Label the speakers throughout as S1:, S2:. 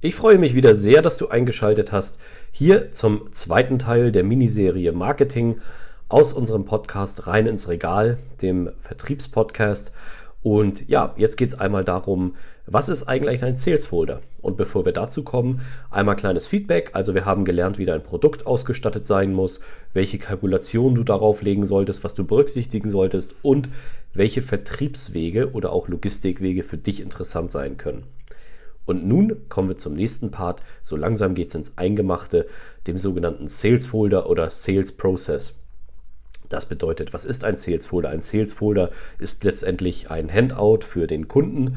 S1: Ich freue mich wieder sehr, dass du eingeschaltet hast hier zum zweiten Teil der Miniserie Marketing aus unserem Podcast Rein ins Regal, dem Vertriebspodcast. Und ja, jetzt geht es einmal darum, was ist eigentlich ein Sales Folder? Und bevor wir dazu kommen, einmal kleines Feedback. Also wir haben gelernt, wie dein Produkt ausgestattet sein muss, welche Kalkulation du darauf legen solltest, was du berücksichtigen solltest und welche Vertriebswege oder auch Logistikwege für dich interessant sein können. Und nun kommen wir zum nächsten Part. So langsam geht es ins Eingemachte, dem sogenannten Sales Folder oder Sales Process. Das bedeutet, was ist ein Sales Folder? Ein Sales Folder ist letztendlich ein Handout für den Kunden,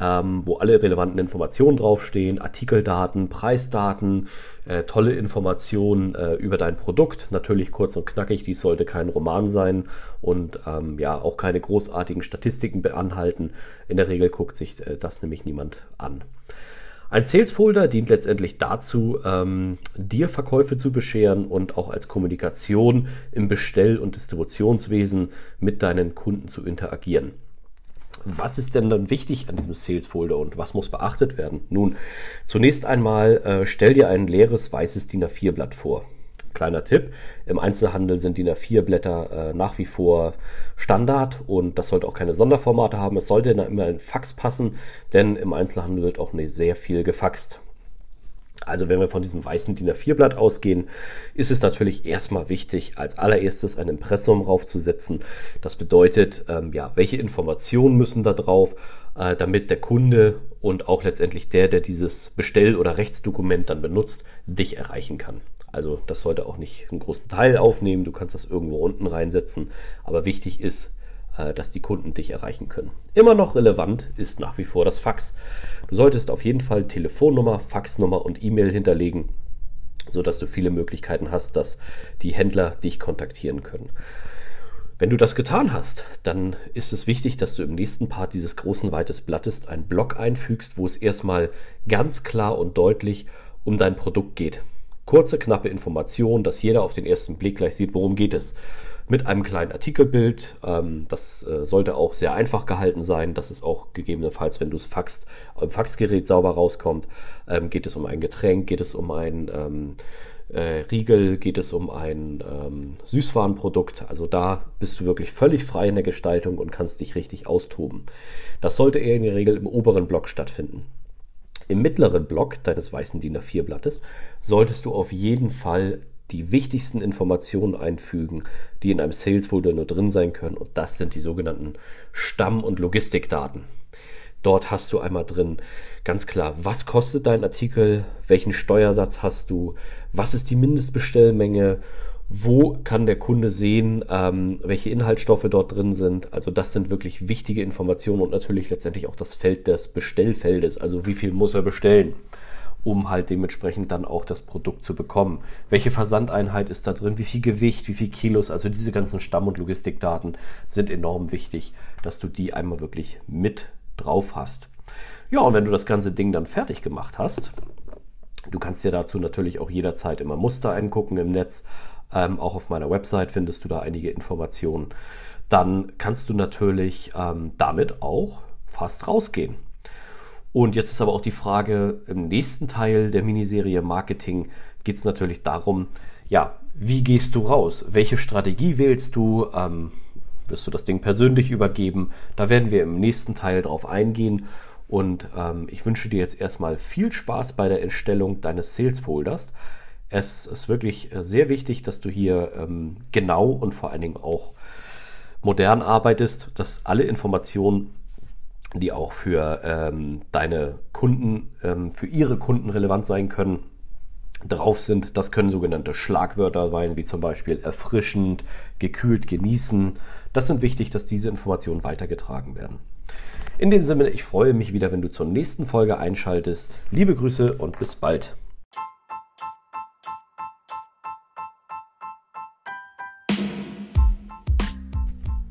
S1: ähm, wo alle relevanten Informationen draufstehen, Artikeldaten, Preisdaten, äh, tolle Informationen äh, über dein Produkt. Natürlich kurz und knackig, dies sollte kein Roman sein und ähm, ja auch keine großartigen Statistiken beanhalten. In der Regel guckt sich äh, das nämlich niemand an. Ein Sales Folder dient letztendlich dazu, ähm, dir Verkäufe zu bescheren und auch als Kommunikation im Bestell- und Distributionswesen mit deinen Kunden zu interagieren. Was ist denn dann wichtig an diesem Sales Folder und was muss beachtet werden? Nun, zunächst einmal äh, stell dir ein leeres weißes DIN A4-Blatt vor. Kleiner Tipp, im Einzelhandel sind DIN A4-Blätter äh, nach wie vor Standard und das sollte auch keine Sonderformate haben. Es sollte immer ein Fax passen, denn im Einzelhandel wird auch sehr viel gefaxt. Also wenn wir von diesem weißen DIN A4-Blatt ausgehen, ist es natürlich erstmal wichtig, als allererstes ein Impressum raufzusetzen. Das bedeutet, ähm, ja, welche Informationen müssen da drauf, äh, damit der Kunde und auch letztendlich der, der dieses Bestell- oder Rechtsdokument dann benutzt, dich erreichen kann. Also das sollte auch nicht einen großen Teil aufnehmen. Du kannst das irgendwo unten reinsetzen. Aber wichtig ist, dass die Kunden dich erreichen können. Immer noch relevant ist nach wie vor das Fax. Du solltest auf jeden Fall Telefonnummer, Faxnummer und E-Mail hinterlegen, sodass du viele Möglichkeiten hast, dass die Händler dich kontaktieren können. Wenn du das getan hast, dann ist es wichtig, dass du im nächsten Part dieses großen weites Blattes einen Block einfügst, wo es erstmal ganz klar und deutlich um dein Produkt geht. Kurze, knappe Information, dass jeder auf den ersten Blick gleich sieht, worum geht es mit einem kleinen Artikelbild. Ähm, das äh, sollte auch sehr einfach gehalten sein, dass es auch gegebenenfalls, wenn du es faxt, im Faxgerät sauber rauskommt. Ähm, geht es um ein Getränk, geht es um ein ähm, äh, Riegel, geht es um ein ähm, Süßwarenprodukt. Also da bist du wirklich völlig frei in der Gestaltung und kannst dich richtig austoben. Das sollte eher in der Regel im oberen Block stattfinden. Im mittleren Block deines weißen DIN A4-Blattes solltest du auf jeden Fall die wichtigsten Informationen einfügen, die in einem Sales Folder nur drin sein können. Und das sind die sogenannten Stamm- und Logistikdaten. Dort hast du einmal drin ganz klar, was kostet dein Artikel, welchen Steuersatz hast du, was ist die Mindestbestellmenge, wo kann der Kunde sehen, ähm, welche Inhaltsstoffe dort drin sind. Also das sind wirklich wichtige Informationen und natürlich letztendlich auch das Feld des Bestellfeldes, also wie viel muss er bestellen um halt dementsprechend dann auch das Produkt zu bekommen. Welche Versandeinheit ist da drin? Wie viel Gewicht? Wie viel Kilos? Also diese ganzen Stamm- und Logistikdaten sind enorm wichtig, dass du die einmal wirklich mit drauf hast. Ja, und wenn du das ganze Ding dann fertig gemacht hast, du kannst dir dazu natürlich auch jederzeit immer Muster angucken im Netz. Ähm, auch auf meiner Website findest du da einige Informationen. Dann kannst du natürlich ähm, damit auch fast rausgehen. Und jetzt ist aber auch die Frage, im nächsten Teil der Miniserie Marketing geht es natürlich darum, ja, wie gehst du raus? Welche Strategie wählst du? Ähm, wirst du das Ding persönlich übergeben? Da werden wir im nächsten Teil drauf eingehen. Und ähm, ich wünsche dir jetzt erstmal viel Spaß bei der Erstellung deines Sales Folders. Es ist wirklich äh, sehr wichtig, dass du hier ähm, genau und vor allen Dingen auch modern arbeitest, dass alle Informationen die auch für ähm, deine Kunden, ähm, für ihre Kunden relevant sein können, drauf sind. Das können sogenannte Schlagwörter sein, wie zum Beispiel erfrischend, gekühlt, genießen. Das sind wichtig, dass diese Informationen weitergetragen werden. In dem Sinne, ich freue mich wieder, wenn du zur nächsten Folge einschaltest. Liebe Grüße und bis bald.